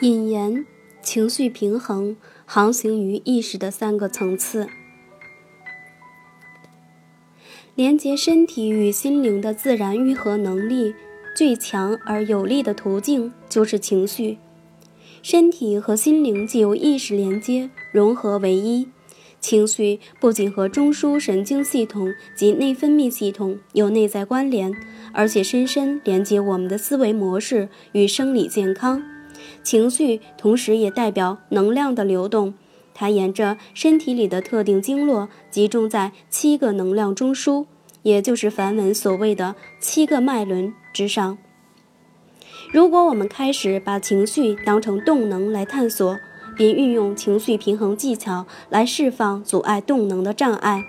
引言：情绪平衡航行于意识的三个层次，连接身体与心灵的自然愈合能力最强而有力的途径就是情绪。身体和心灵既由意识连接融合为一，情绪不仅和中枢神经系统及内分泌系统有内在关联，而且深深连接我们的思维模式与生理健康。情绪同时也代表能量的流动，它沿着身体里的特定经络集中在七个能量中枢，也就是梵文所谓的七个脉轮之上。如果我们开始把情绪当成动能来探索，并运用情绪平衡技巧来释放阻碍动能的障碍。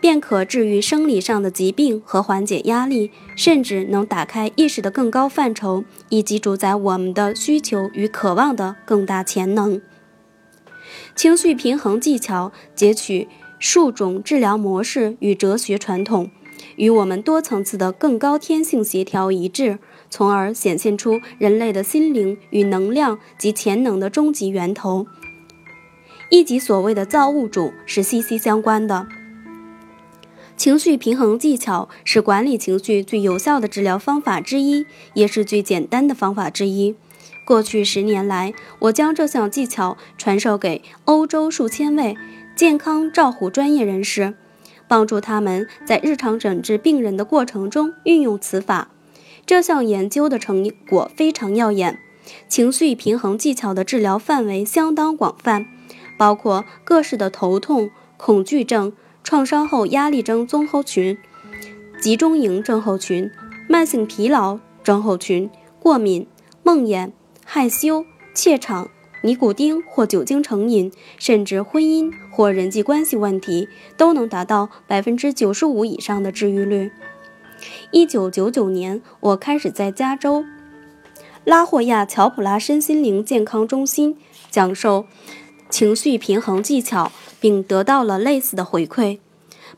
便可治愈生理上的疾病和缓解压力，甚至能打开意识的更高范畴，以及主宰我们的需求与渴望的更大潜能。情绪平衡技巧截取数种治疗模式与哲学传统，与我们多层次的更高天性协调一致，从而显现出人类的心灵与能量及潜能的终极源头，以及所谓的造物主是息息相关的。情绪平衡技巧是管理情绪最有效的治疗方法之一，也是最简单的方法之一。过去十年来，我将这项技巧传授给欧洲数千位健康照护专业人士，帮助他们在日常诊治病人的过程中运用此法。这项研究的成果非常耀眼。情绪平衡技巧的治疗范围相当广泛，包括各式的头痛、恐惧症。创伤后压力症综合群、集中营症候群、慢性疲劳症候群、过敏、梦魇、害羞、怯场、尼古丁或酒精成瘾，甚至婚姻或人际关系问题，都能达到百分之九十五以上的治愈率。一九九九年，我开始在加州拉霍亚乔普拉身心灵健康中心讲授情绪平衡技巧。并得到了类似的回馈。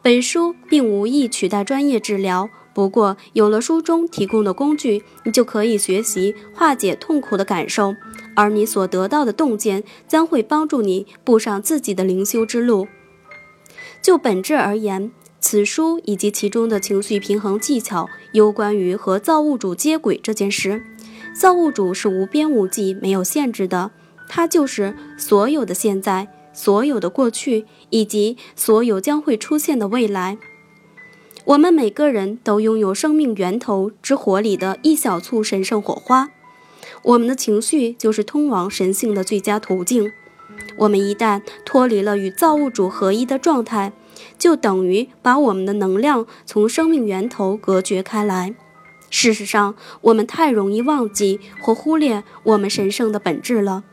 本书并无意取代专业治疗，不过有了书中提供的工具，你就可以学习化解痛苦的感受，而你所得到的洞见将会帮助你步上自己的灵修之路。就本质而言，此书以及其中的情绪平衡技巧，有关于和造物主接轨这件事。造物主是无边无际、没有限制的，它就是所有的现在。所有的过去以及所有将会出现的未来，我们每个人都拥有生命源头之火里的一小簇神圣火花。我们的情绪就是通往神性的最佳途径。我们一旦脱离了与造物主合一的状态，就等于把我们的能量从生命源头隔绝开来。事实上，我们太容易忘记或忽略我们神圣的本质了。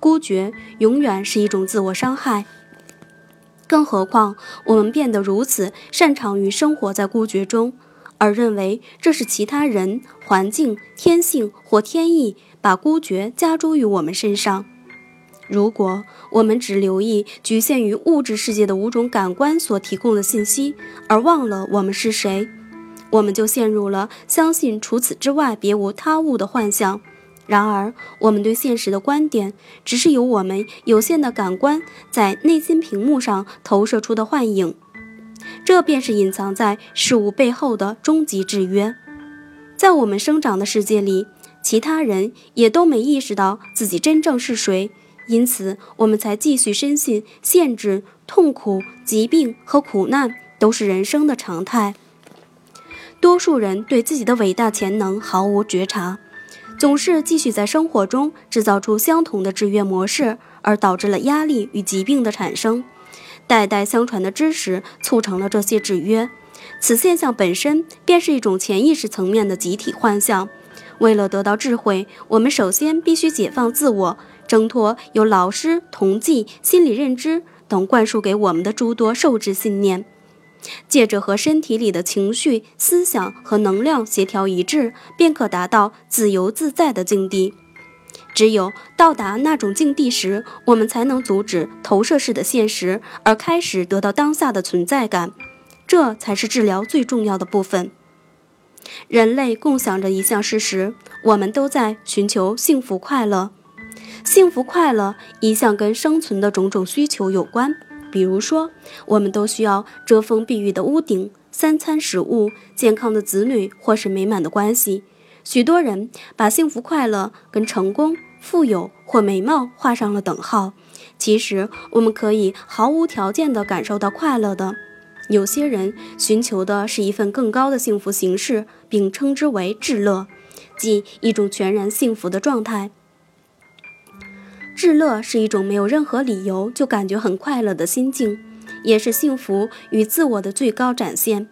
孤绝永远是一种自我伤害，更何况我们变得如此擅长于生活在孤绝中，而认为这是其他人、环境、天性或天意把孤绝加诸于我们身上。如果我们只留意局限于物质世界的五种感官所提供的信息，而忘了我们是谁，我们就陷入了相信除此之外别无他物的幻象。然而，我们对现实的观点，只是由我们有限的感官在内心屏幕上投射出的幻影。这便是隐藏在事物背后的终极制约。在我们生长的世界里，其他人也都没意识到自己真正是谁，因此我们才继续深信限制、痛苦、疾病和苦难都是人生的常态。多数人对自己的伟大潜能毫无觉察。总是继续在生活中制造出相同的制约模式，而导致了压力与疾病的产生。代代相传的知识促成了这些制约，此现象本身便是一种潜意识层面的集体幻象。为了得到智慧，我们首先必须解放自我，挣脱由老师、同济、心理认知等灌输给我们的诸多受制信念。借着和身体里的情绪、思想和能量协调一致，便可达到自由自在的境地。只有到达那种境地时，我们才能阻止投射式的现实，而开始得到当下的存在感。这才是治疗最重要的部分。人类共享着一项事实：我们都在寻求幸福快乐。幸福快乐一向跟生存的种种需求有关，比如说，我们都需要遮风避雨的屋顶、三餐食物、健康的子女或是美满的关系。许多人把幸福快乐跟成功、富有或美貌画上了等号。其实，我们可以毫无条件地感受到快乐的。有些人寻求的是一份更高的幸福形式，并称之为至乐，即一种全然幸福的状态。至乐是一种没有任何理由就感觉很快乐的心境，也是幸福与自我的最高展现。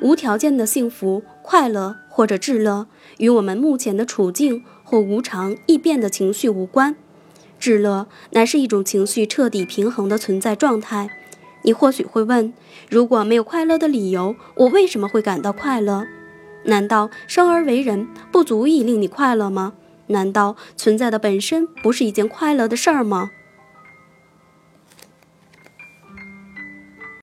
无条件的幸福、快乐或者至乐，与我们目前的处境或无常易变的情绪无关。至乐乃是一种情绪彻底平衡的存在状态。你或许会问：如果没有快乐的理由，我为什么会感到快乐？难道生而为人不足以令你快乐吗？难道存在的本身不是一件快乐的事儿吗？